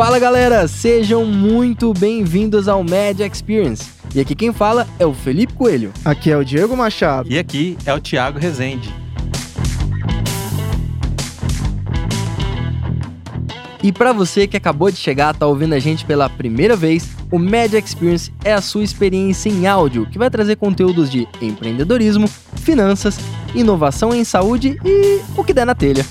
Fala galera, sejam muito bem-vindos ao Media Experience. E aqui quem fala é o Felipe Coelho. Aqui é o Diego Machado. E aqui é o Thiago Rezende. E para você que acabou de chegar, tá ouvindo a gente pela primeira vez, o Media Experience é a sua experiência em áudio, que vai trazer conteúdos de empreendedorismo, finanças, inovação em saúde e o que der na telha.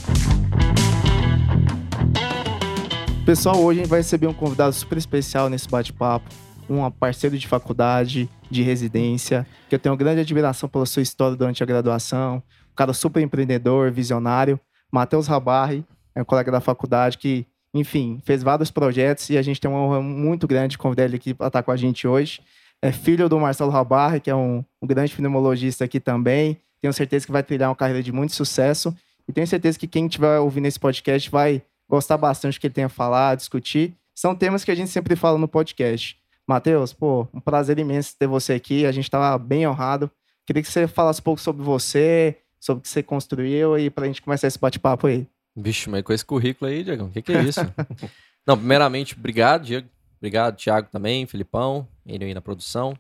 Pessoal, hoje a gente vai receber um convidado super especial nesse bate-papo, um parceiro de faculdade, de residência, que eu tenho grande admiração pela sua história durante a graduação, um cara super empreendedor, visionário, Matheus Rabarri, é um colega da faculdade que enfim, fez vários projetos e a gente tem uma honra muito grande de convidar ele aqui para estar com a gente hoje. É filho do Marcelo Rabarre, que é um, um grande pneumologista aqui também. Tenho certeza que vai trilhar uma carreira de muito sucesso. E tenho certeza que quem estiver ouvindo esse podcast vai gostar bastante do que ele tem a falar, discutir. São temas que a gente sempre fala no podcast. Matheus, pô, um prazer imenso ter você aqui. A gente estava bem honrado. Queria que você falasse um pouco sobre você, sobre o que você construiu e para a gente começar esse bate-papo aí. Vixe, mas com esse currículo aí, Diego, o que, que é isso? Não, primeiramente, obrigado, Diego. Obrigado, Thiago também, Filipão, ele aí na produção.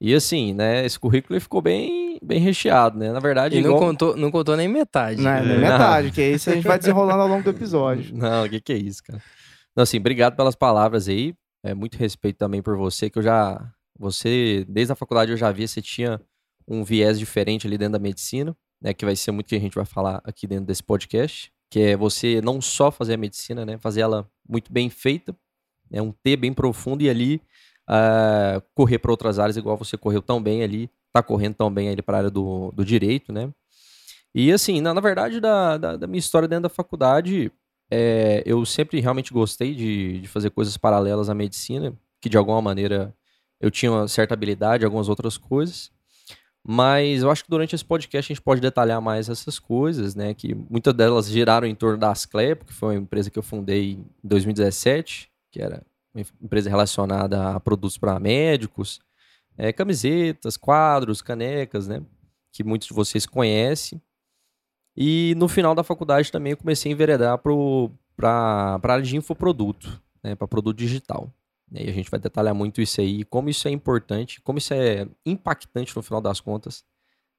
E assim, né, esse currículo ficou bem, bem recheado, né? Na verdade. E igual... não, contou, não contou nem metade. Não, nem metade, que isso a gente vai desenrolando ao longo do episódio. Não, o que, que é isso, cara? Não, assim, obrigado pelas palavras aí. É muito respeito também por você, que eu já. Você, desde a faculdade, eu já vi, você tinha um viés diferente ali dentro da medicina, né? Que vai ser muito que a gente vai falar aqui dentro desse podcast que é você não só fazer a medicina, né, fazer ela muito bem feita, é um T bem profundo e ali uh, correr para outras áreas igual você correu tão bem ali, tá correndo tão bem ali para a área do, do direito, né? E assim, na, na verdade, da, da, da, minha história dentro da faculdade, é, eu sempre realmente gostei de, de fazer coisas paralelas à medicina, que de alguma maneira eu tinha uma certa habilidade, algumas outras coisas. Mas eu acho que durante esse podcast a gente pode detalhar mais essas coisas, né? Que muitas delas giraram em torno da Asclep, que foi uma empresa que eu fundei em 2017, que era uma empresa relacionada a produtos para médicos, é, camisetas, quadros, canecas, né? Que muitos de vocês conhecem. E no final da faculdade também eu comecei a enveredar para a área de infoproduto, né? Para produto digital. E a gente vai detalhar muito isso aí, como isso é importante, como isso é impactante no final das contas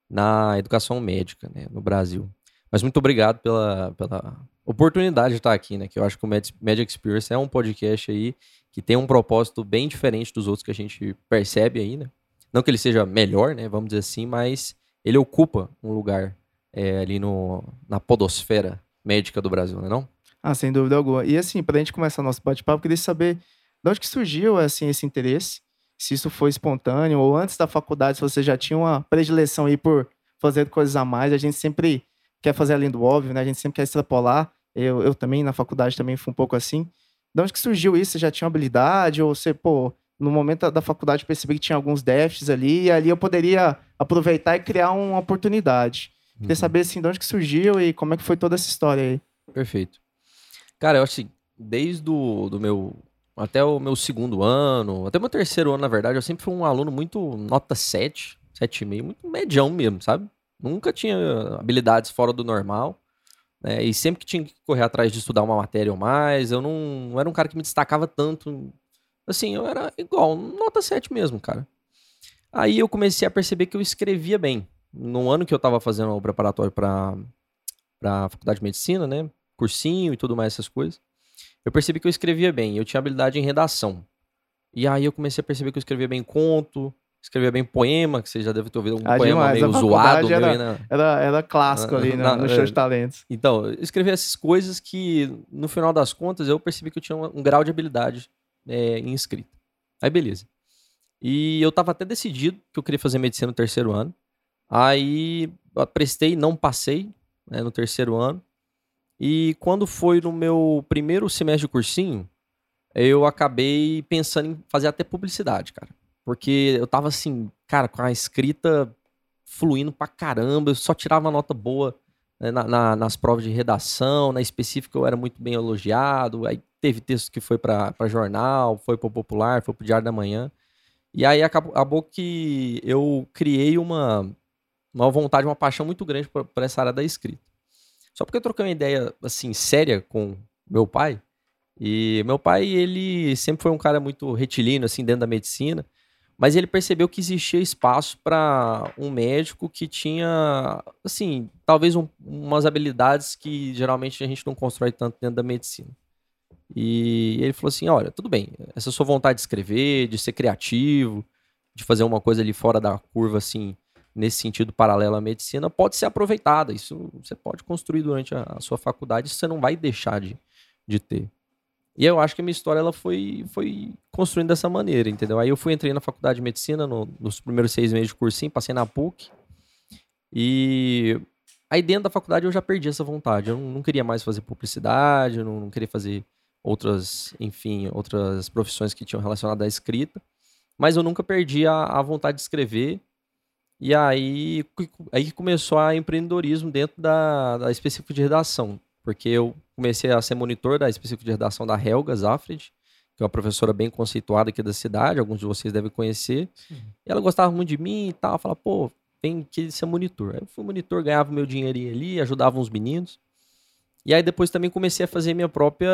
na educação médica né, no Brasil. Mas muito obrigado pela, pela oportunidade de estar aqui, né? Que eu acho que o Media Experience é um podcast aí que tem um propósito bem diferente dos outros que a gente percebe aí, né? Não que ele seja melhor, né? Vamos dizer assim, mas ele ocupa um lugar é, ali no, na podosfera médica do Brasil, né não? Ah, sem dúvida alguma. E assim, para a gente começar nosso bate-papo, queria saber de onde que surgiu assim esse interesse? Se isso foi espontâneo ou antes da faculdade, se você já tinha uma predileção aí por fazer coisas a mais, a gente sempre quer fazer além do óbvio, né? A gente sempre quer extrapolar. Eu, eu também na faculdade também fui um pouco assim. De onde que surgiu isso? Você já tinha habilidade ou você, pô, no momento da faculdade percebi que tinha alguns déficits ali e ali eu poderia aproveitar e criar uma oportunidade. Uhum. Queria saber assim, de onde que surgiu e como é que foi toda essa história aí. Perfeito. Cara, eu acho assim, desde do, do meu até o meu segundo ano, até o meu terceiro ano, na verdade, eu sempre fui um aluno muito nota 7, 7,5, muito medião mesmo, sabe? Nunca tinha habilidades fora do normal. Né? E sempre que tinha que correr atrás de estudar uma matéria ou mais, eu não, não era um cara que me destacava tanto. Assim, eu era igual, nota 7 mesmo, cara. Aí eu comecei a perceber que eu escrevia bem. No ano que eu tava fazendo o preparatório para a faculdade de medicina, né? Cursinho e tudo mais, essas coisas eu percebi que eu escrevia bem, eu tinha habilidade em redação. E aí eu comecei a perceber que eu escrevia bem conto, escrevia bem poema, que você já deve ter ouvido um ah, poema demais. meio zoado. Era, na... era, era, clássico ali na, no, no show de talentos. Então, eu escrevia essas coisas que, no final das contas, eu percebi que eu tinha um, um grau de habilidade é, em escrita. Aí, beleza. E eu tava até decidido que eu queria fazer medicina no terceiro ano. Aí, prestei, não passei né, no terceiro ano. E quando foi no meu primeiro semestre de cursinho, eu acabei pensando em fazer até publicidade, cara. Porque eu tava assim, cara, com a escrita fluindo pra caramba, eu só tirava nota boa né, na, na, nas provas de redação, na específica eu era muito bem elogiado, aí teve texto que foi para jornal, foi para Popular, foi para Diário da Manhã. E aí acabou, acabou que eu criei uma, uma vontade, uma paixão muito grande para essa área da escrita. Só porque eu troquei uma ideia, assim, séria com meu pai, E meu pai, ele sempre foi um cara muito retilíneo, assim, dentro da medicina. Mas ele percebeu que existia espaço para um médico que tinha, assim, talvez um, umas habilidades que geralmente a gente não constrói tanto dentro da medicina. E ele falou assim: olha, tudo bem, essa sua vontade de escrever, de ser criativo, de fazer uma coisa ali fora da curva, assim, nesse sentido paralelo à medicina, pode ser aproveitada. Isso você pode construir durante a, a sua faculdade, isso você não vai deixar de, de ter. E eu acho que a minha história ela foi, foi construindo dessa maneira, entendeu? Aí eu fui, entrei na faculdade de medicina no, nos primeiros seis meses de cursinho, passei na PUC. E aí dentro da faculdade eu já perdi essa vontade. Eu não, não queria mais fazer publicidade, eu não, não, queria fazer outras, enfim, outras profissões que tinham relacionado à escrita. Mas eu nunca perdi a, a vontade de escrever. E aí, aí começou a empreendedorismo dentro da, da específica de redação. Porque eu comecei a ser monitor da específica de redação da Helga Zafred, que é uma professora bem conceituada aqui da cidade, alguns de vocês devem conhecer. Sim. E ela gostava muito de mim e tal, falava, pô, vem aqui ser monitor. Aí eu fui monitor, ganhava meu dinheirinho ali, ajudava uns meninos. E aí depois também comecei a fazer minha própria,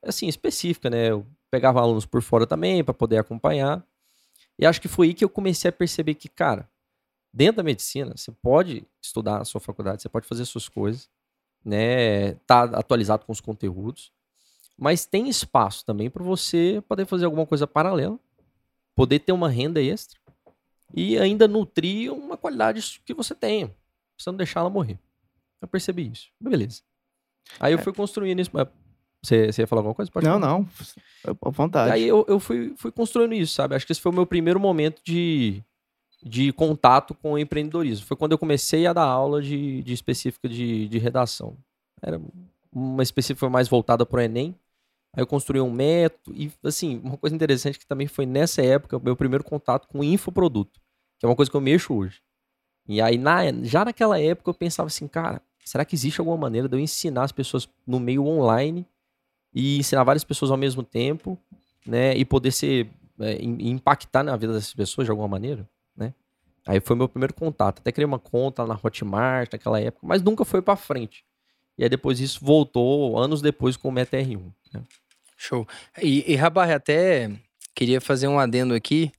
assim, específica, né? Eu pegava alunos por fora também para poder acompanhar. E acho que foi aí que eu comecei a perceber que, cara, dentro da medicina, você pode estudar na sua faculdade, você pode fazer suas coisas, né? Tá atualizado com os conteúdos, mas tem espaço também para você poder fazer alguma coisa paralela, poder ter uma renda extra e ainda nutrir uma qualidade que você tenha, você não deixar ela morrer. Eu percebi isso. Beleza. Aí eu é. fui construindo isso. Você, você ia falar alguma coisa? Pode não, falar. não. À vontade. Aí eu, eu fui, fui construindo isso, sabe? Acho que esse foi o meu primeiro momento de, de contato com o empreendedorismo. Foi quando eu comecei a dar aula de, de específica de, de redação. Era uma específica mais voltada para o Enem. Aí eu construí um método. E, assim, uma coisa interessante que também foi nessa época, meu primeiro contato com o infoproduto, que é uma coisa que eu mexo hoje. E aí, na, já naquela época, eu pensava assim, cara, será que existe alguma maneira de eu ensinar as pessoas no meio online e ensinar várias pessoas ao mesmo tempo, né? E poder ser, é, impactar na vida dessas pessoas de alguma maneira? Aí foi meu primeiro contato. Até criei uma conta na Hotmart naquela época, mas nunca foi para frente. E aí depois isso voltou anos depois com o Meta R1. Né? Show. E, e Rabar, até queria fazer um adendo aqui.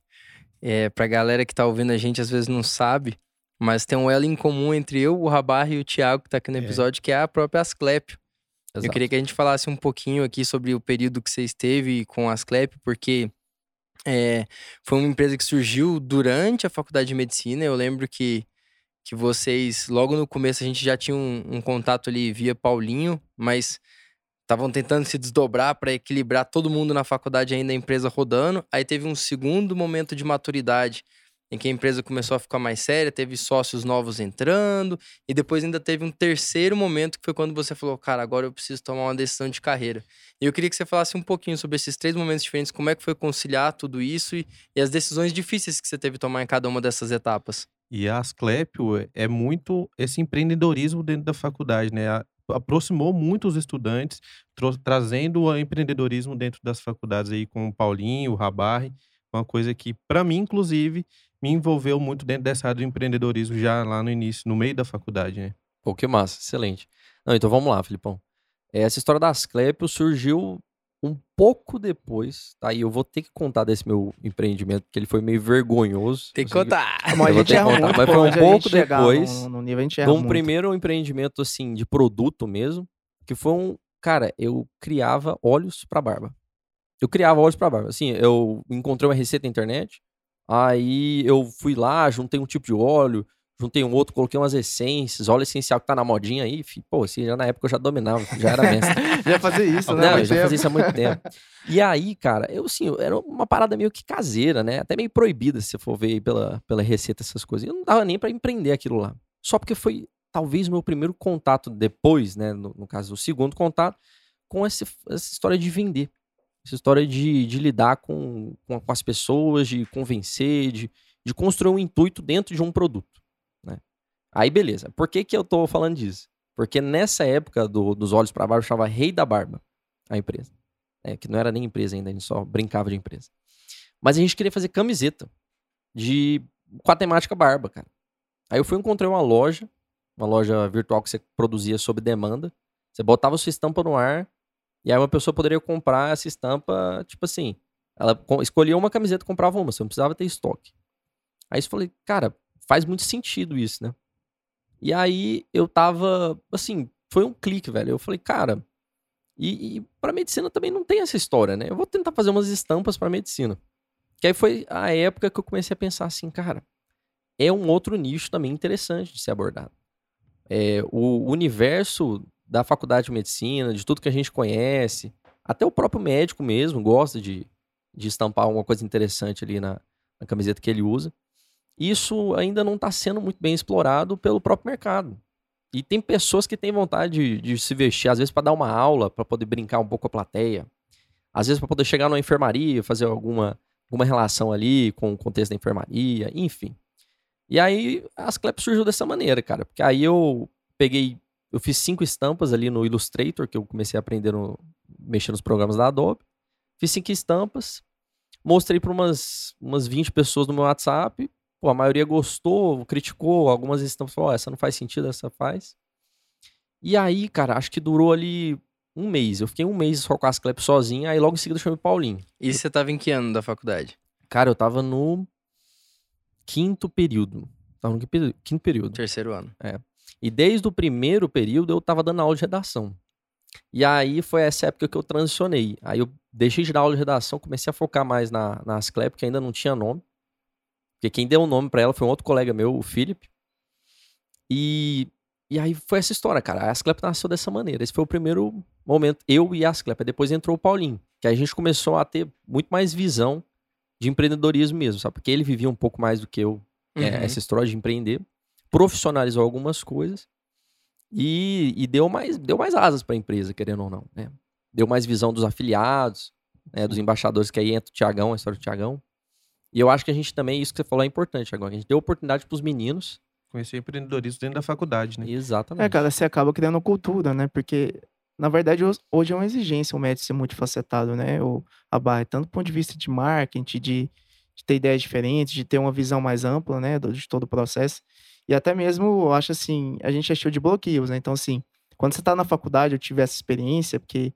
É, pra galera que tá ouvindo a gente, às vezes não sabe, mas tem um elo em comum entre eu, o Rabar e o Thiago, que tá aqui no é. episódio, é. que é a própria Asclepio. Eu queria que a gente falasse um pouquinho aqui sobre o período que você esteve com a Asclepio, porque é, foi uma empresa que surgiu durante a faculdade de medicina. Eu lembro que, que vocês, logo no começo, a gente já tinha um, um contato ali via Paulinho, mas estavam tentando se desdobrar para equilibrar todo mundo na faculdade ainda a empresa rodando. Aí teve um segundo momento de maturidade em que a empresa começou a ficar mais séria, teve sócios novos entrando, e depois ainda teve um terceiro momento que foi quando você falou, cara, agora eu preciso tomar uma decisão de carreira. E eu queria que você falasse um pouquinho sobre esses três momentos diferentes, como é que foi conciliar tudo isso e, e as decisões difíceis que você teve que tomar em cada uma dessas etapas. E a Asclepio é muito esse empreendedorismo dentro da faculdade, né? aproximou muito os estudantes, trazendo o empreendedorismo dentro das faculdades aí com o Paulinho, o Rabarre, uma coisa que, para mim, inclusive, me envolveu muito dentro dessa área do empreendedorismo já lá no início, no meio da faculdade, né? Pô, que massa, excelente. Não, então vamos lá, Filipão. Essa história da Asclepio surgiu um pouco depois, tá? E eu vou ter que contar desse meu empreendimento, porque ele foi meio vergonhoso. Tem que contar. Mas, a gente erra muito, mas foi um pouco depois no, no nível, a gente de um muito. primeiro empreendimento, assim, de produto mesmo, que foi um... Cara, eu criava óleos para barba. Eu criava óleos para barba. Assim, eu encontrei uma receita na internet, Aí eu fui lá, juntei um tipo de óleo, juntei um outro, coloquei umas essências, óleo essencial que tá na modinha aí, pô, assim, já na época eu já dominava, já era mestre. já fazia isso, né? Não, eu já fazia isso há muito tempo. E aí, cara, eu assim, era uma parada meio que caseira, né? Até meio proibida, se você for ver pela, pela receita, essas coisas. Eu não dava nem para empreender aquilo lá. Só porque foi talvez o meu primeiro contato depois, né? No, no caso, o segundo contato, com essa, essa história de vender. Essa história de, de lidar com, com, as pessoas, de convencer, de, de construir um intuito dentro de um produto. Né? Aí, beleza. Por que, que eu tô falando disso? Porque nessa época do, dos olhos para barba, chamava Rei da Barba, a empresa. É, que não era nem empresa ainda, a gente só brincava de empresa. Mas a gente queria fazer camiseta de com a temática barba, cara. Aí eu fui encontrei uma loja, uma loja virtual que você produzia sob demanda. Você botava sua estampa no ar, E aí uma pessoa poderia comprar essa estampa, tipo assim, ela co- escolhia uma camiseta e comprava uma, você não precisava ter estoque. Aí eu falei, cara, faz muito sentido isso, né? E aí eu tava, assim, foi um clique, velho. Eu falei, cara, e, e para medicina também não tem essa história, né? Eu vou tentar fazer umas estampas para medicina. Que aí foi a época que eu comecei a pensar assim, cara, é um outro nicho também interessante de ser abordado. É, o universo da faculdade de medicina, de tudo que a gente conhece, até o próprio médico mesmo gosta de, de estampar uma coisa interessante ali na, na camiseta que ele usa. Isso ainda não está sendo muito bem explorado pelo próprio mercado. E tem pessoas que têm vontade de, de se vestir, às vezes para dar uma aula, para poder brincar um pouco com a plateia, às vezes para poder chegar numa enfermaria, fazer alguma, alguma relação ali com o contexto da enfermaria, enfim. E aí as Clep surgiu dessa maneira, cara, porque aí eu peguei, eu fiz cinco estampas ali no Illustrator, que eu comecei a aprender no, mexer nos programas da Adobe. Fiz cinco estampas, mostrei para umas, umas 20 pessoas no meu WhatsApp, Pô, a maioria gostou, criticou, algumas estampas falaram, ó, essa não faz sentido, essa faz. E aí, cara, acho que durou ali um mês. Eu fiquei um mês só com as Clep sozinho, aí logo em seguida eu chamei o Paulinho. E você tava em que ano da faculdade? Cara, eu tava no quinto período. Tava no quinto período-. Terceiro ano. E desde o primeiro período eu tava dando aula de redação. E aí foi essa época que eu transicionei. Aí eu deixei de dar aula de redação, comecei a focar mais na, na Asclep, que ainda não tinha nome. Porque quem deu o nome pra ela foi um outro colega meu, o Felipe. E, e aí foi essa história, cara. A Asclep nasceu dessa maneira. Esse foi o primeiro momento, eu e a Asclep. Aí Depois entrou o Paulinho, que a gente começou a ter muito mais visão de empreendedorismo mesmo, sabe? Porque ele vivia um pouco mais do que eu, é, Uhum. essa história de empreender. Profissionalizou algumas coisas e, e deu, mais, deu mais asas para a empresa, querendo ou não. Né? Deu mais visão dos afiliados, né, dos embaixadores, que aí entra o Tiagão, a história do Tiagão. E eu acho que a gente também, isso que você falou é importante agora. A gente deu oportunidade para os meninos. Conhecer empreendedorismo dentro da faculdade, né? Exatamente. É, cara, você acaba criando cultura, né? Porque, na verdade, hoje é uma exigência o médico ser multifacetado, né? O, a barra, tanto do ponto de vista de marketing, de, de ter ideias diferentes, de ter uma visão mais ampla, né? De todo o processo. E até mesmo, eu acho assim, a gente é cheio de bloqueios, né? Então, assim, quando você tá na faculdade, eu tive essa experiência, porque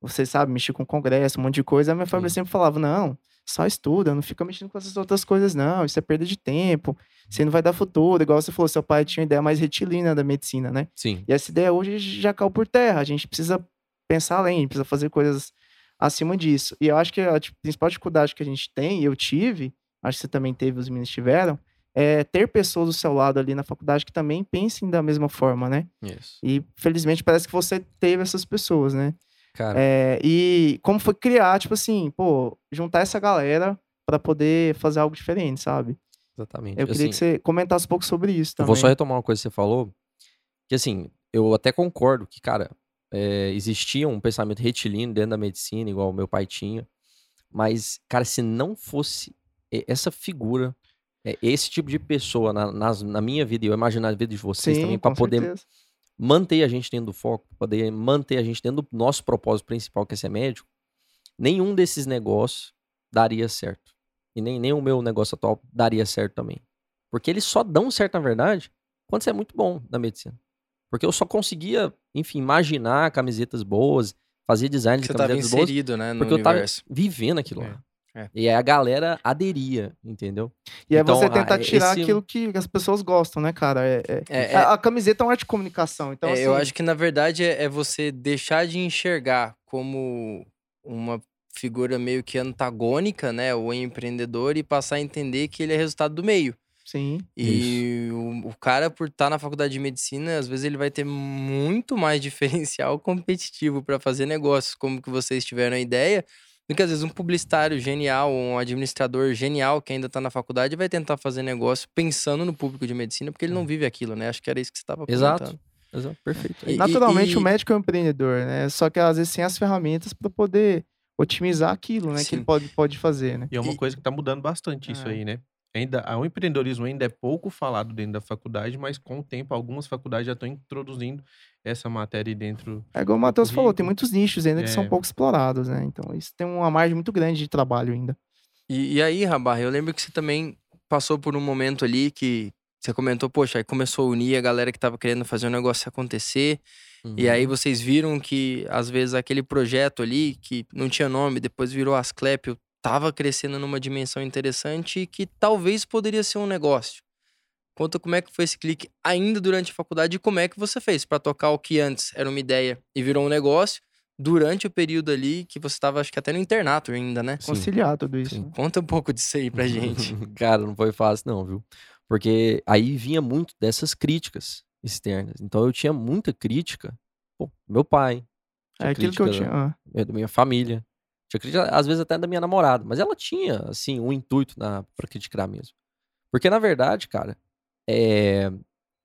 você sabe, mexer com congresso, um monte de coisa, a minha família Sim. sempre falava, não, só estuda, não fica mexendo com essas outras coisas, não, isso é perda de tempo, você não vai dar futuro, igual você falou, seu pai tinha uma ideia mais retilínea da medicina, né? Sim. E essa ideia hoje já caiu por terra. A gente precisa pensar além, precisa fazer coisas acima disso. E eu acho que a tipo, principal dificuldade que a gente tem, e eu tive, acho que você também teve, os meninos tiveram, é ter pessoas do seu lado ali na faculdade que também pensem da mesma forma, né? Isso. E felizmente parece que você teve essas pessoas, né? Cara, É, e como foi criar, tipo assim, pô, juntar essa galera pra poder fazer algo diferente, sabe? exatamente. Eu queria Assim, que você comentasse um pouco sobre isso Eu também. vou só retomar uma coisa que você falou, que assim, eu até concordo que, cara, é, existia um pensamento retilíneo dentro da medicina, igual o meu pai tinha, mas, cara, se não fosse essa figura, é, esse tipo de pessoa na, nas- na minha vida, e eu imagino na vida de vocês Sim, também, para poder certeza. manter a gente dentro do foco, pra poder manter a gente dentro do nosso propósito principal, que é ser médico, nenhum desses negócios daria certo. E nem, nem o meu negócio atual daria certo também. Porque eles só dão certo, na verdade, quando você é muito bom na medicina. Porque eu só conseguia, enfim, imaginar camisetas boas, fazer design de Você camisetas boas, inserido, né, no porque eu tava universo. vivendo aquilo É. lá. É. E aí a galera aderia, entendeu? E é Então, você a- tentar tirar esse- aquilo que as pessoas gostam, né, cara? É, é- É, é- A, a camiseta é uma arte de comunicação, então É, assim, Eu acho que, na verdade, é, é você deixar de enxergar como uma figura meio que antagônica, né? O empreendedor e passar a entender que ele é resultado do meio. sim. E o, o cara, por estar na faculdade de medicina, às vezes ele vai ter muito mais diferencial competitivo para fazer negócios, como que vocês tiveram a ideia, do que às vezes um publicitário genial, um administrador genial que ainda está na faculdade vai tentar fazer negócio pensando no público de medicina, porque ele não vive aquilo, né? Acho que era isso que você estava Exato. comentando. Exato, Perfeito. E- Naturalmente, e- o médico é um empreendedor, né? Só que às vezes sem as ferramentas para poder otimizar aquilo, né? Que Sim. ele pode, pode fazer, né? E é uma E- coisa que tá mudando bastante isso É. aí, né? Ainda, a- o empreendedorismo ainda é pouco falado dentro da faculdade, mas com o tempo algumas faculdades já estão introduzindo essa matéria dentro. É igual o Matheus falou, tem muitos nichos ainda que são É. pouco explorados, né? Então isso tem uma margem muito grande de trabalho ainda. E, e aí, Rabar, eu lembro que você também passou por um momento ali que Você comentou, poxa, aí começou a unir a galera que tava querendo fazer o negócio acontecer. E Uhum. aí vocês viram que, às vezes, aquele projeto ali, que não tinha nome, depois virou Asclepio, tava crescendo numa dimensão interessante e que talvez poderia ser um negócio. Conta como é que foi esse clique ainda durante a faculdade e como é que você fez para tocar o que antes era uma ideia e virou um negócio durante o período ali que você tava, acho que até no internato ainda, né? Sim. Conciliar tudo isso. Sim. Conta um pouco disso aí pra gente. Cara, não foi fácil, não, viu? Porque aí vinha muito dessas críticas externas. Então eu tinha muita crítica. Pô, meu pai. É aquilo que eu tinha. ah, da- da minha família. Tinha crítica, às vezes, até da minha namorada. Mas ela tinha, assim, um intuito na, pra criticar mesmo. Porque, na verdade, cara, é,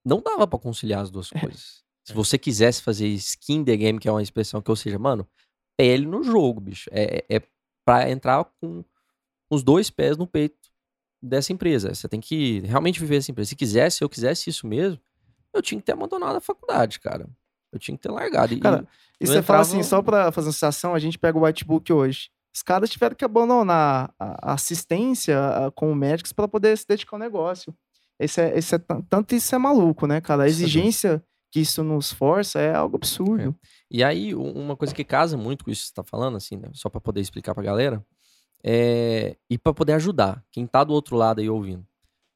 não dava pra conciliar as duas coisas. Se você quisesse fazer skin the game, que é uma expressão que, ou seja, mano, pele no jogo, bicho. É, é pra entrar com os dois pés no peito dessa empresa. Você tem que realmente viver essa empresa. Se quisesse, se eu quisesse isso mesmo, eu tinha que ter abandonado a faculdade, cara. Eu tinha que ter largado. E- Cara, E você fala entrava- assim, só pra fazer uma sensação, a gente pega o whitebook hoje. Os caras tiveram que abandonar a assistência a- com médicos para poder se dedicar ao negócio. Esse é, esse é tan- tanto isso é maluco, né, cara? A é exigência que isso nos força é algo absurdo. E aí, uma coisa que casa muito com isso que você tá falando, assim, né? Só pra poder explicar pra galera, é... e pra poder ajudar quem tá do outro lado aí ouvindo.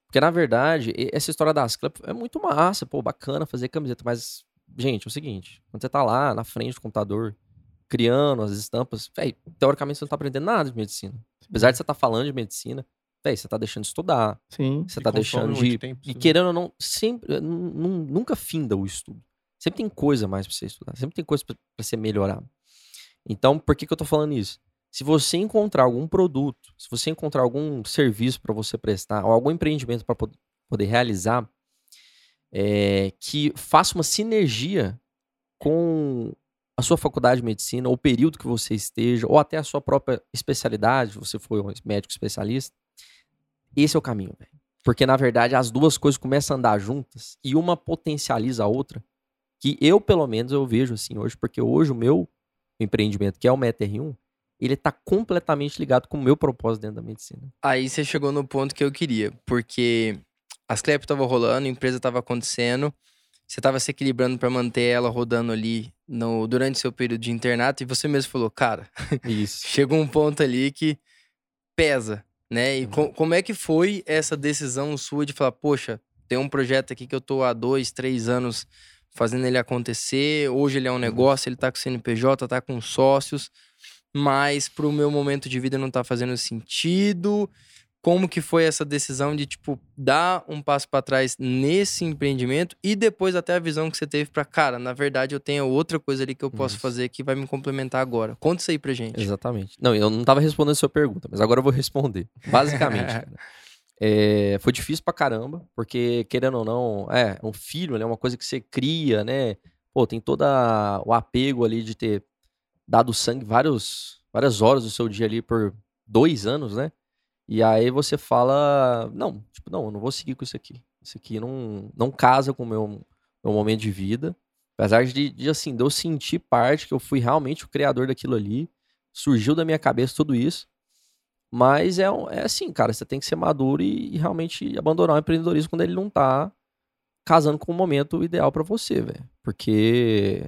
Porque, na verdade, essa história das Club é muito massa, pô, bacana fazer camiseta, mas, gente, é o seguinte, quando você tá lá na frente do computador, criando as estampas, véi, teoricamente você não tá aprendendo nada de medicina. Apesar de você tá falando de medicina, véi, você tá deixando de estudar, Sim. você tá deixando de. tempo, E querendo ou não, sempre. nu- Nunca finda o estudo. Sempre tem coisa mais pra você estudar. Sempre tem coisa pra pra você melhorar. Então, por que, que eu tô falando isso? Se você encontrar algum produto, se você encontrar algum serviço para você prestar, ou algum empreendimento para poder realizar, é, que faça uma sinergia com a sua faculdade de medicina, ou o período que você esteja, ou até a sua própria especialidade, se você for um médico especialista, esse é o caminho, velho. Porque, na verdade, as duas coisas começam a andar juntas e uma potencializa a outra. Que eu, pelo menos, eu vejo assim hoje, porque hoje o meu empreendimento, que é o MetaR1, ele tá completamente ligado com o meu propósito dentro da medicina. Aí você chegou no ponto que eu queria, porque as CLEP tava rolando, a empresa tava acontecendo, você tava se equilibrando pra manter ela rodando ali no, durante seu período de internato, e você mesmo falou, cara, chega um ponto ali que pesa, né? E co- como é que foi essa decisão sua de falar, poxa, tem um projeto aqui que eu tô há dois, três anos fazendo ele acontecer, hoje ele é um negócio, ele tá com CNPJ, tá com sócios, mas pro meu momento de vida não tá fazendo sentido. Como que foi essa decisão de, tipo, dar um passo pra trás nesse empreendimento e depois até a visão que você teve pra, cara, na verdade eu tenho outra coisa ali que eu posso fazer que vai me complementar agora. Conta isso aí pra gente. Exatamente. Não, eu não tava respondendo a sua pergunta, mas agora eu vou responder. Basicamente. É, foi difícil pra caramba, porque, querendo ou não, é um filho, né? Uma coisa que você cria, né? Pô, tem todo o apego ali de ter dado sangue vários, várias horas do seu dia ali por dois anos, né? E aí você fala, não, tipo, não, eu não vou seguir com isso aqui. Isso aqui não, não casa com o meu, meu momento de vida. Apesar de, de, assim, de eu sentir parte que eu fui realmente o criador daquilo ali, surgiu da minha cabeça tudo isso. Mas é, é assim, cara, você tem que ser maduro e, e realmente abandonar o empreendedorismo quando ele não tá casando com o momento ideal pra você, velho. Porque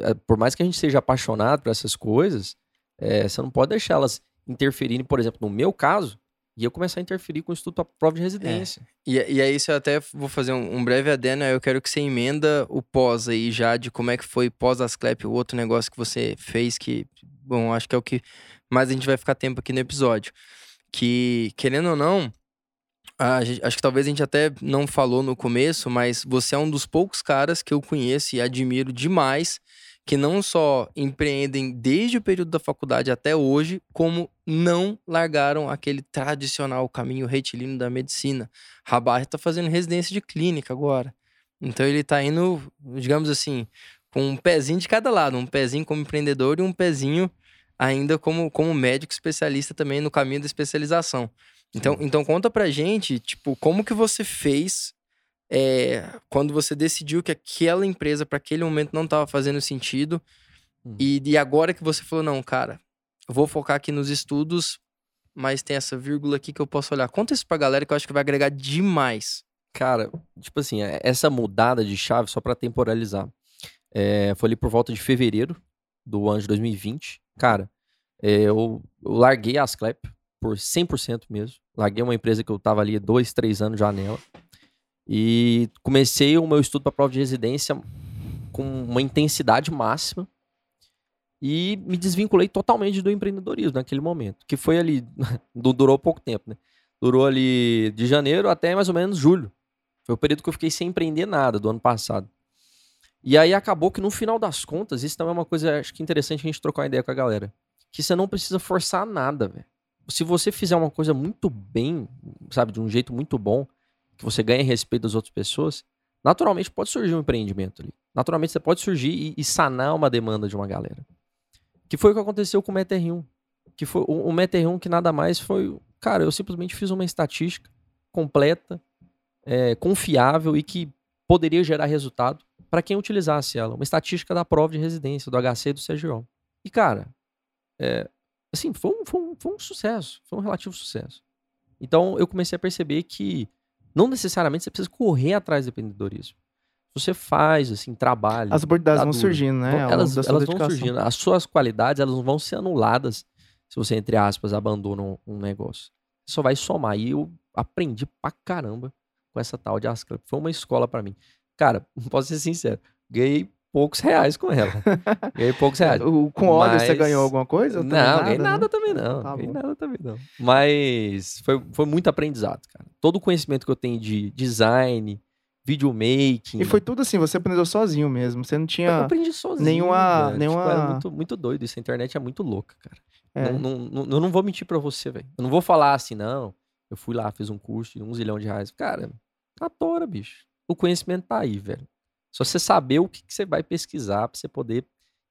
é, por mais que a gente seja apaixonado por essas coisas, é, você não pode deixar elas interferirem, por exemplo, no meu caso, e eu começar a interferir com o Instituto à Prova de Residência. E, e aí, isso eu até vou fazer um, um breve adendo. aí Eu quero que você emenda o pós aí já, de como é que foi pós Asclep, o outro negócio que você fez, que, bom, acho que é o que mais a gente vai ficar tempo aqui no episódio. Que, querendo ou não, acho que talvez a gente até não falou no começo, mas você é um dos poucos caras que eu conheço e admiro demais, que não só empreendem desde o período da faculdade até hoje, como não largaram aquele tradicional caminho retilíneo da medicina. Rabar tá fazendo residência de clínica agora. Então ele tá indo, digamos assim, com um pezinho de cada lado, um pezinho como empreendedor e um pezinho ainda como, como médico especialista também no caminho da especialização. Então, então conta pra gente, tipo, como que você fez é, quando você decidiu que aquela empresa para aquele momento não estava fazendo sentido Uhum. e, e agora que você falou, não, cara, vou focar aqui nos estudos, mas tem essa vírgula aqui que eu posso olhar. Conta isso pra galera que eu acho que vai agregar demais. Cara, tipo assim, é- essa mudada de chave, só pra temporalizar, é, foi ali por volta de fevereiro do ano de 2020. Cara, é, eu, eu larguei a Asclep por 100% mesmo. Larguei uma empresa que eu tava ali dois, três anos já nela. E comecei o meu estudo para prova de residência com uma intensidade máxima. E me desvinculei totalmente do empreendedorismo naquele momento. Que foi ali. du- durou pouco tempo, né? Durou ali de janeiro até mais ou menos julho. Foi o período que eu fiquei sem empreender nada do ano passado. E aí acabou que no final das contas, isso também é uma coisa, acho que interessante a gente trocar uma ideia com a galera. Que você não precisa forçar nada, velho. Se você fizer uma coisa muito bem, sabe, de um jeito muito bom, que você ganha respeito das outras pessoas, naturalmente pode surgir um empreendimento ali. Naturalmente você pode surgir e, e sanar uma demanda de uma galera. Que foi o que aconteceu com o Meter1. Que foi o, o Meter1 que nada mais foi. Cara, eu simplesmente fiz uma estatística completa, é, confiável e que poderia gerar resultado para quem utilizasse ela. Uma estatística da prova de residência, do HC e do CGO. E, cara, é, assim, foi um, foi, um, foi um sucesso. Foi um relativo sucesso. Então, eu comecei a perceber que não necessariamente você precisa correr atrás do empreendedorismo. Você faz, assim, trabalha. As oportunidades tá vão duro. surgindo, né? Elas elas vão dedicação. surgindo. As suas qualidades, elas não vão ser anuladas se você, entre aspas, abandona um, um negócio. Você só vai somar. E eu aprendi pra caramba com essa tal de Asclep. Foi uma escola pra mim. Cara, posso ser sincero, ganhei poucos reais com ela. ganhei poucos reais. O- Com óleo você ganhou alguma coisa? Não, também ganhei né? nada também não. Tá ganhei nada também não. Mas foi, foi muito aprendizado, cara. Todo o conhecimento que eu tenho de design, videomaking. E foi tudo assim, você aprendeu sozinho mesmo. Você não Eu tinha. aprendi sozinho. nenhuma- velho. nenhuma- Tipo, muito, muito doido. Isso, a internet é muito louca, cara. É. Não, não, não- eu não vou mentir pra você, velho. Eu não vou falar assim, não. Eu fui lá, fiz um curso de um zilhão de reais. Cara, tá tora, bicho. O conhecimento tá aí, velho. Só você saber o que, que você vai pesquisar pra você poder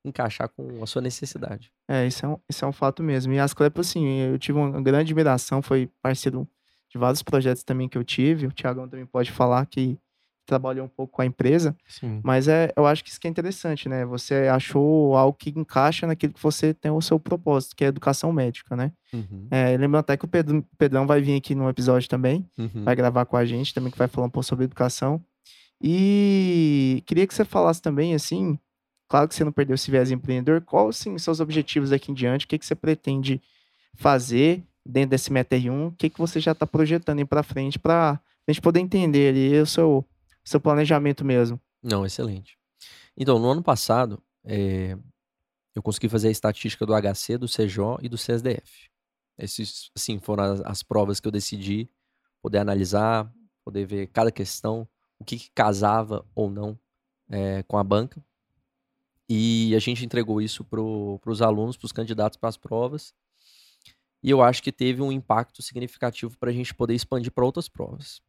encaixar com a sua necessidade. É, isso é um, isso é um fato mesmo. E as Clepo, assim, eu tive uma grande admiração, foi parceiro de vários projetos também que eu tive. O Thiagão também pode falar que trabalhou um pouco com a empresa. Sim. Mas é, eu acho que isso que é interessante, né? Você achou algo que encaixa naquilo que você tem o seu propósito, que é a educação médica, né? Uhum, É, lembrando até que o Pedro, Pedrão vai vir aqui num episódio também, uhum. vai gravar com a gente também, que vai falar um pouco sobre educação. E queria que você falasse também, assim, claro que você não perdeu esse viés empreendedor, quais, assim, seus objetivos daqui em diante, o que, que você pretende fazer dentro desse Meta R1, o que, que você já está projetando para frente, para a gente poder entender ali o seu, seu planejamento mesmo. Não, excelente. Então, no ano passado, eh, eu consegui fazer a estatística do HC, do CJ e do CSDF. Esses, assim, foram as, as provas que eu decidi poder analisar, poder ver cada questão, o que, que casava ou não eh, com a banca. E a gente entregou isso para os alunos, para os candidatos para as provas. E eu acho que teve um impacto significativo para a gente poder expandir para outras provas.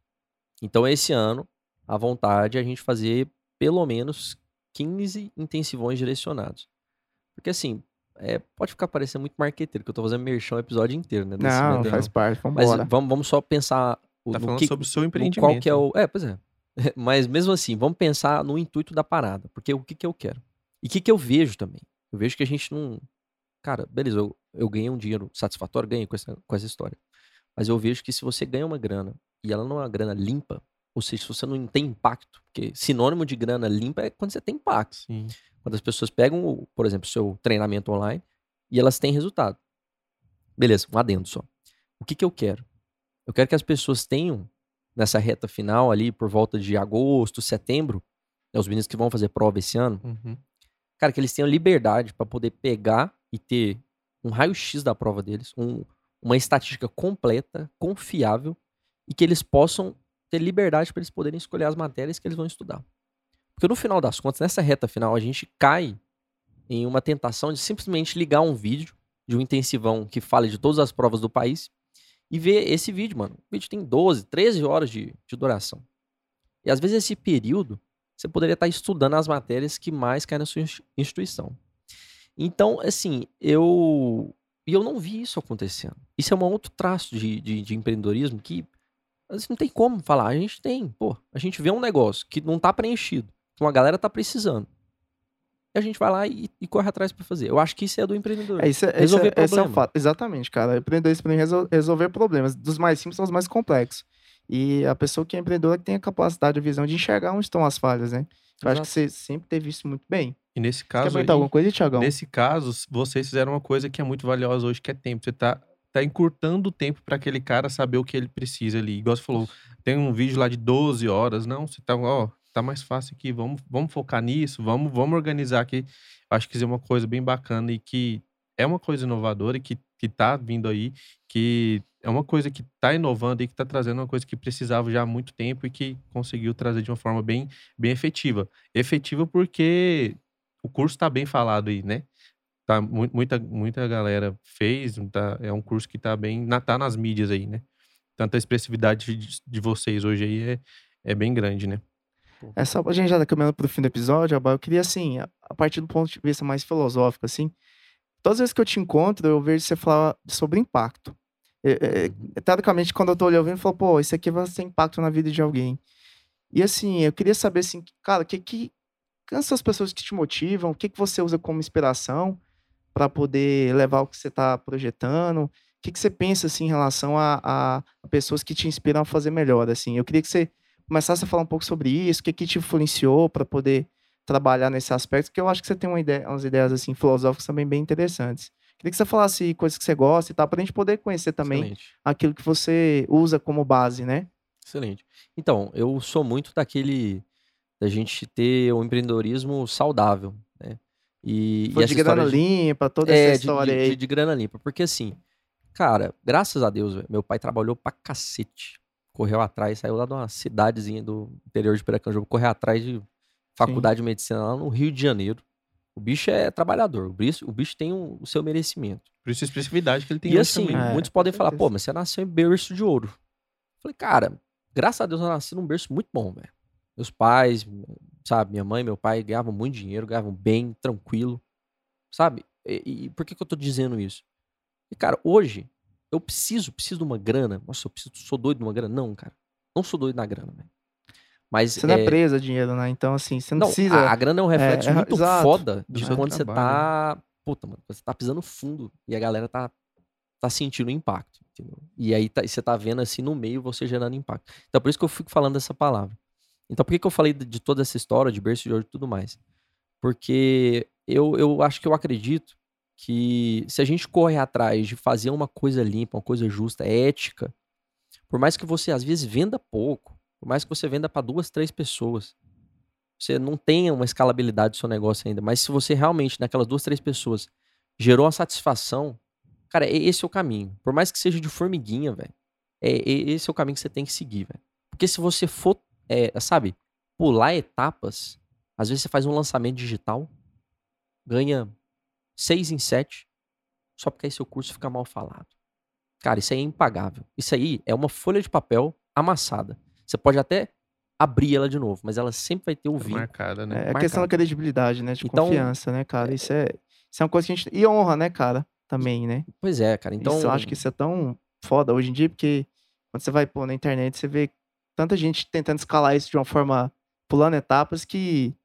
Então, esse ano, à vontade, a gente fazer pelo menos 15 intensivões direcionados. Porque assim, é, pode ficar parecendo muito marqueteiro, que eu tô fazendo merchan o episódio inteiro, né? desse Não, faz parte, vamos Mas vamos, vamos só pensar o, Tá falando que, sobre o seu empreendimento. qual que é o... É, pois é. Mas mesmo assim, vamos pensar no intuito da parada. Porque o que que eu quero? E o que que eu vejo também? Eu vejo que a gente não... Cara, beleza, eu, eu ganhei um dinheiro satisfatório, ganhei com essa, com essa história. Mas eu vejo que se você ganha uma grana e ela não é uma grana limpa, ou seja, se você não tem impacto, porque sinônimo de grana limpa é quando você tem impacto. Sim. Quando as pessoas pegam, por exemplo, o seu treinamento online e elas têm resultado. Beleza, um adendo só. O que, que eu quero? Eu quero que as pessoas tenham, nessa reta final ali, por volta de agosto, setembro, né, os meninos que vão fazer prova esse ano, Uhum. cara, que eles tenham liberdade para poder pegar e ter um raio-x da prova deles, um- uma estatística completa, confiável, e que eles possam ter liberdade para eles poderem escolher as matérias que eles vão estudar. Porque no final das contas, nessa reta final, a gente cai em uma tentação de simplesmente ligar um vídeo de um intensivão que fale de todas as provas do país e ver esse vídeo, mano. O vídeo tem 12, 13 horas de, de duração. E às vezes esse período você poderia estar estudando as matérias que mais caem na sua ins- instituição. Então, assim, eu. E eu não vi isso acontecendo. Isso é um outro traço de, de, de empreendedorismo que assim, não tem como falar. A gente tem, pô. A gente vê um negócio que não tá preenchido, que uma galera tá precisando. E a gente vai lá e, e corre atrás pra fazer. Eu acho que isso é do empreendedor. É, isso, é- esse, Resolver é, esse é um problema. fato. Exatamente, cara. Mim é resol- resolver problemas. Dos mais simples aos mais complexos. E a pessoa que é empreendedora tem a capacidade, a visão de enxergar onde estão as falhas, né? Eu acho que você sempre teve isso muito bem. E nesse Você quer caso, comentar aí, alguma coisa, Tiagão? nesse caso, vocês fizeram uma coisa que é muito valiosa hoje, que é tempo. Você tá, tá encurtando o tempo para aquele cara saber o que ele precisa ali. Igual você falou, tem um vídeo lá de 12 horas. Não, você tá, ó, tá mais fácil aqui, vamos, vamos focar nisso, vamos, vamos organizar aqui. Acho que isso é uma coisa bem bacana e que é uma coisa inovadora e que, que tá vindo aí, que é uma coisa que tá inovando e que tá trazendo uma coisa que precisava já há muito tempo e que conseguiu trazer de uma forma bem, bem efetiva. Efetiva porque o curso tá bem falado aí, né? Tá, mu- muita, muita galera fez, tá, é um curso que tá bem, tá nas mídias aí, né? Tanto a expressividade de, de vocês hoje aí é, é bem grande, né? É só pra gente já caminhando pro fim do episódio, eu queria, assim, a a partir do ponto de vista mais filosófico, assim, todas as vezes que eu te encontro, eu vejo você falar sobre impacto. É, é, teoricamente, quando eu tô olhando, eu falo, pô, isso aqui vai ter impacto na vida de alguém. E assim, eu queria saber, assim, cara, o que que... Quem são as pessoas que te motivam? O que que você usa como inspiração para poder levar o que você tá projetando? O que que você pensa, assim, em relação a, a- a pessoas que te inspiram a fazer melhor, assim? Eu queria que você começasse a falar um pouco sobre isso, o que que te influenciou para poder trabalhar nesse aspecto, que eu acho que você tem uma ideia, umas ideias assim filosóficas também bem interessantes. Queria que você falasse coisas que você gosta e tal, para a gente poder conhecer também Excelente. aquilo que você usa como base, né? Excelente. Então, eu sou muito daquele da gente ter um empreendedorismo saudável, né? E, e Foi essa de grana de- limpa, toda é, essa de- história de, aí. de- de grana limpa. Porque assim, cara, graças a Deus, meu pai trabalhou pra cacete. Correu atrás, saiu lá de uma cidadezinha do interior de Piracanjuba, correu atrás de faculdade de medicina lá no Rio de Janeiro. O bicho é trabalhador, o bicho, o bicho tem um- o seu merecimento. Por isso a expressividade que ele tem E assim, também. É, muitos com podem falar, pô, mas você nasceu em berço de ouro. Falei, cara, graças a Deus eu nasci num berço muito bom, velho. Meus pais, sabe, minha mãe e meu pai ganhavam muito dinheiro, ganhavam bem, tranquilo, sabe? E, e por que, que eu tô dizendo isso? E, cara, hoje, eu preciso, preciso de uma grana. Nossa, eu preciso, sou doido de uma grana? Não, cara. Não sou doido na grana, velho. Mas Você não é é, preso a dinheiro, né? Então, assim, você não, não, precisa. a, a grana é um reflexo é, muito exato, foda de quando você tá. Puta, mano, você tá pisando fundo e a galera tá, tá sentindo o impacto. Entendeu? E aí tá- e você tá vendo assim no meio você gerando impacto. Então por isso que eu fico falando dessa palavra. Então por que, que eu falei de, de toda essa história de berço de ouro e tudo mais? Porque eu, eu acho que eu acredito que se a gente corre atrás de fazer uma coisa limpa, uma coisa justa, ética, por mais que você às vezes venda pouco, por mais que você venda para duas, três pessoas, você não tenha uma escalabilidade do seu negócio ainda, mas se você realmente, naquelas duas, três pessoas, gerou uma satisfação, cara, esse é o caminho. Por mais que seja de formiguinha, velho, é- esse é o caminho que você tem que seguir, velho. Porque se você for, é, sabe, pular etapas, às vezes você faz um lançamento digital, ganha seis em sete, só porque aí seu curso fica mal falado. Cara, isso aí é impagável. Isso aí é uma folha de papel amassada. Você pode até abrir ela de novo, mas ela sempre vai ter o vínculo. marcada, né? É a questão da credibilidade, né? De Então, confiança, né, cara? Isso é, isso é uma coisa que a gente. E honra, né, cara? Também, né? Pois é, cara. Então, Isso, eu acho que isso é tão foda hoje em dia, porque quando você vai pôr na internet, você vê tanta gente tentando escalar isso de uma forma pulando etapas que,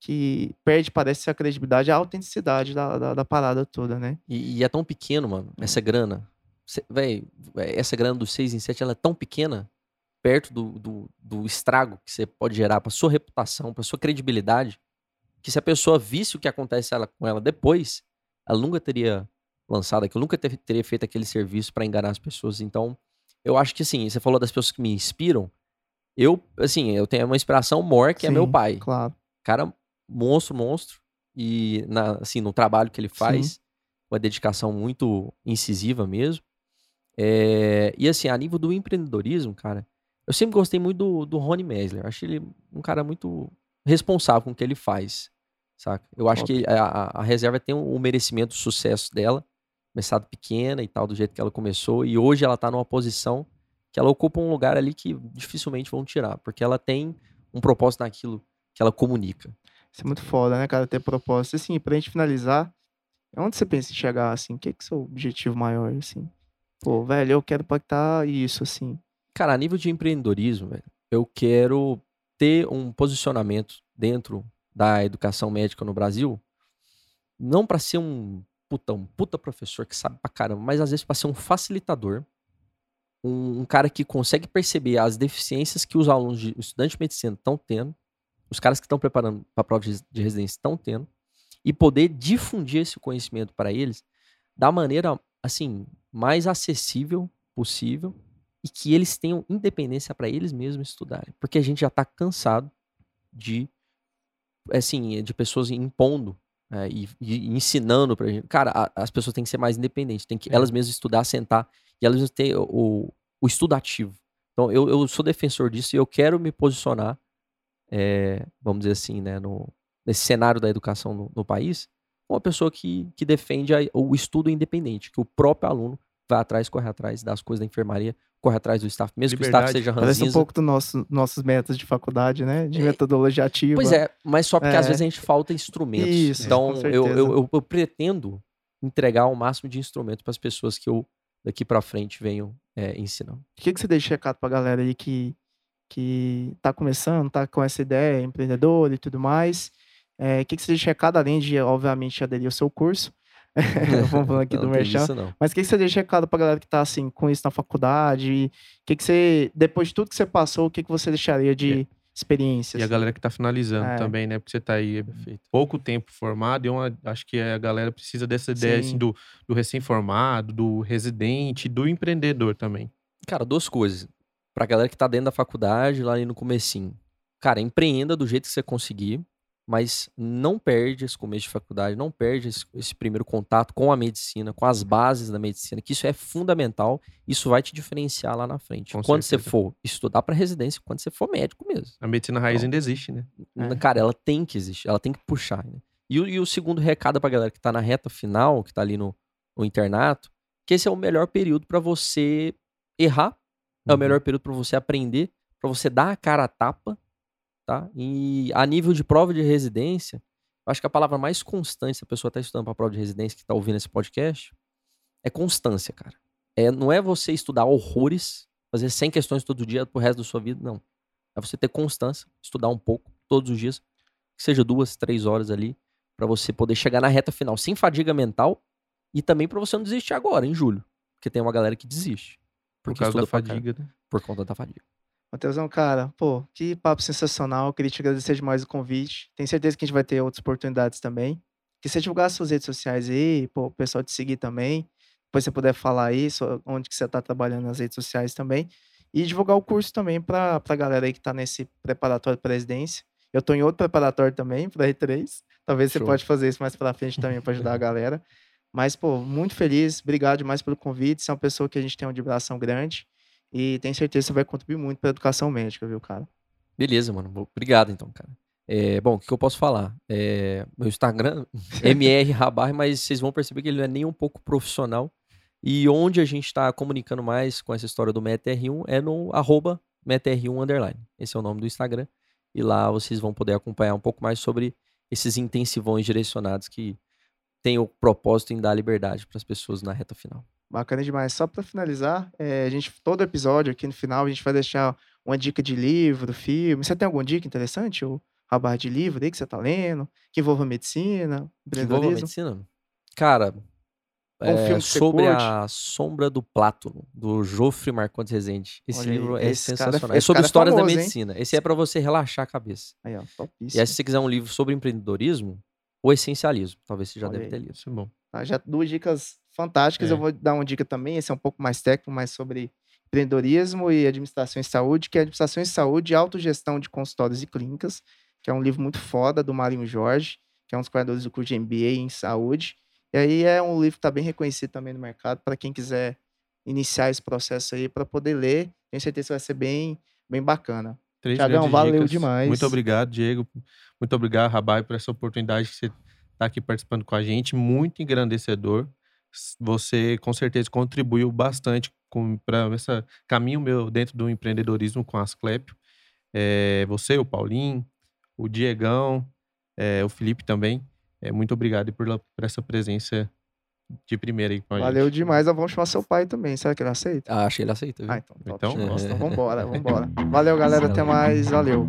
que perde, parece, a credibilidade, a autenticidade da, da, da parada toda, né? E, e é tão pequeno, mano, essa grana. Cê- Véi, essa grana dos 6 em 7, ela é tão pequena, perto do, do, do estrago que você pode gerar pra sua reputação, pra sua credibilidade, que se a pessoa visse o que acontece ela, com ela depois, ela nunca teria lançado aquilo, nunca ter- teria feito aquele serviço pra enganar as pessoas. Então, eu acho que assim, você falou das pessoas que me inspiram, eu, assim, eu tenho uma inspiração maior que é meu Sim, pai Claro. cara monstro, monstro. E na, assim, no trabalho que ele faz, uma dedicação muito incisiva mesmo. É, e assim, a nível do empreendedorismo, cara, eu sempre gostei muito do, do Rony Mesler. Acho ele um cara muito responsável com o que ele faz, saca? Eu acho Top. que a, a- reserva tem um, um merecimento do sucesso dela, começado pequena e tal, do jeito que ela começou, e hoje ela tá numa posição que ela ocupa um lugar ali que dificilmente vão tirar, porque ela tem um propósito naquilo que ela comunica. Isso é muito foda, né, cara? Ter propósito. Assim, pra gente finalizar, onde você pensa em chegar, assim? O que é, que é o seu objetivo maior, assim? Pô, velho, eu quero pactar isso, assim. Cara, a nível de empreendedorismo, velho, eu quero ter um posicionamento dentro da educação médica no Brasil, não para ser um puta, um puta professor que sabe pra caramba, mas às vezes para ser um facilitador um, um cara que consegue perceber as deficiências que os alunos, de, os estudantes de medicina estão tendo, os caras que estão preparando para a prova de, residência estão tendo, e poder difundir esse conhecimento para eles da maneira, assim, mais acessível possível e que eles tenham independência para eles mesmos estudarem. Porque a gente já está cansado de, assim, de pessoas impondo é, e, e, ensinando pra gente. Cara, a, as pessoas têm que ser mais independentes, têm que é. elas mesmas estudar, sentar e elas mesmas ter o, o estudo ativo. Então, eu, eu sou defensor disso e eu quero me posicionar, é, vamos dizer assim, né, no, nesse cenário da educação no, no país, uma pessoa que, que defende a, o estudo independente, que o próprio aluno vai atrás, corre atrás das coisas da enfermaria, corre atrás do staff, mesmo Liberdade. que o staff seja ranzinza. Parece um pouco dos nosso, nossos métodos de faculdade, né? De é, metodologia ativa. Pois é, mas só porque é. às vezes a gente falta instrumentos. Isso, então, eu, eu, eu, eu, pretendo entregar o máximo de instrumentos para as pessoas que eu daqui para frente venho é, ensinando. O que, que você deixa de recado para a galera aí que, que tá começando, tá com essa ideia, empreendedor e tudo mais? É, o que, que você deixa de recado, além de, obviamente, aderir ao seu curso? Vamos falar aqui não, do Merchan. Mas o que, que você deixa recado pra galera que tá assim, com isso na faculdade? O que, que você, depois de tudo que você passou, o que, que você deixaria de experiência? E a galera que tá finalizando é. também, né? Porque você tá aí Perfeito. pouco tempo formado, e uma, acho que a galera precisa dessa ideia assim, do, do recém-formado, do residente, do empreendedor também. Cara, duas coisas. Pra galera que tá dentro da faculdade, lá no comecinho. Cara, empreenda do jeito que você conseguir mas não perde esse começo de faculdade, não perde esse, esse, primeiro contato com a medicina, com as bases da medicina, que isso é fundamental, isso vai te diferenciar lá na frente. Com quando certeza. você for estudar para residência, quando você for médico mesmo. A medicina raiz então, ainda existe, né? É. Cara, ela tem que existir, ela tem que puxar. Né? E, e, o segundo recado pra galera que tá na reta final, que tá ali no, no internato, que esse é o melhor período para você errar, é o uhum. melhor período para você aprender, para você dar a cara a tapa tá? E a nível de prova de residência, acho que a palavra mais constante, se a pessoa está estudando para prova de residência que está ouvindo esse podcast, é constância, cara. É, não é você estudar horrores, fazer 100 questões todo dia pro resto da sua vida, não. É você ter constância, estudar um pouco todos os dias, que seja duas, três horas ali, para você poder chegar na reta final sem fadiga mental e também para você não desistir agora, em julho. Porque tem uma galera que desiste. Por causa da fadiga, né? Por conta da fadiga. Matheusão, cara, pô, que papo sensacional. Queria te agradecer demais o convite. Tenho certeza que a gente vai ter outras oportunidades também. Que você divulgar suas redes sociais aí, pô, o pessoal te seguir também. Depois você puder falar aí onde que você está trabalhando nas redes sociais também. E divulgar o curso também para a galera aí que está nesse preparatório de presidência. Eu estou em outro preparatório também, para R3. Talvez Show. você pode fazer isso mais para frente também para ajudar a galera. Mas, pô, muito feliz. Obrigado demais pelo convite. Você é uma pessoa que a gente tem uma admiração grande. E tenho certeza que você vai contribuir muito para a educação médica, viu, cara? Beleza, mano. Obrigado, então, cara. É, bom, o que eu posso falar? É, meu Instagram, MR Rabar, mas vocês vão perceber que ele não é nem um pouco profissional. E onde a gente está comunicando mais com essa história do MetaR1 é no arroba MetaR1 underline. Esse é o nome do Instagram. E lá vocês vão poder acompanhar um pouco mais sobre esses intensivões direcionados que têm o propósito em dar liberdade para as pessoas na reta final. Bacana demais. Só para finalizar, é, a gente todo episódio aqui no final a gente vai deixar uma dica de livro, filme. Você tem alguma dica interessante ou rabar de livro aí que você tá lendo, que envolva medicina, que envolva medicina? Cara, um é, sobre a Sombra do Plátono, do Jofre Marcondes Rezende. Esse Olha livro aí, é sensacional. Cara, é sobre histórias é famoso, da medicina. Hein? Esse é para você relaxar a cabeça. Aí, ó, e aí, se você quiser um livro sobre empreendedorismo, o essencialismo. Talvez você já Olha deve aí. ter lido. Isso é bom. Tá, já duas dicas fantásticas. É. Eu vou dar uma dica também, esse é um pouco mais técnico, mais sobre empreendedorismo e administração em saúde, que é administração em saúde e autogestão de consultórios e clínicas, que é um livro muito foda do Marinho Jorge, que é um dos criadores do curso de MBA em saúde. E aí é um livro que está bem reconhecido também no mercado para quem quiser iniciar esse processo aí para poder ler. Tenho certeza que vai ser bem, bem bacana. Três Tiagão, valeu dicas. demais. Muito obrigado, Diego. Muito obrigado, Rabai, por essa oportunidade que você está aqui participando com a gente. Muito engrandecedor você com certeza contribuiu bastante para esse caminho meu dentro do empreendedorismo com as Clepio. É, você, o Paulinho, o Diegão, é, o Felipe também. É, muito obrigado por, por, essa presença de primeira aí com a gente. Valeu demais. Nós vamos chamar seu pai também. Será que ele aceita? Ah, acho que ele aceita. Viu? Ah, então. Então, vamos embora vamos vambora, vambora. Valeu, galera. Até mais. Valeu.